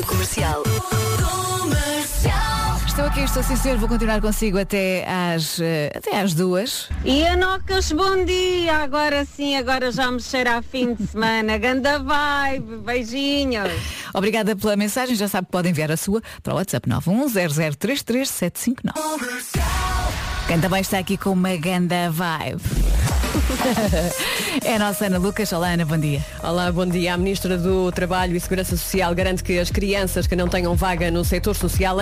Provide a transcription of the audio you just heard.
no comercial. Estou aqui, estou sim senhor, vou continuar consigo até às, eh, até às duas. E Anocas, bom dia! Agora sim, agora já me cheira a fim de semana. Ganda vibe, beijinhos! Obrigada pela mensagem, já sabe que pode enviar a sua para o WhatsApp 910033759. Quem também está aqui com uma ganda vibe. é a nossa Ana Lucas. Olá Ana, bom dia. Olá, bom dia. A Ministra do Trabalho e Segurança Social garante que as crianças que não tenham vaga no setor social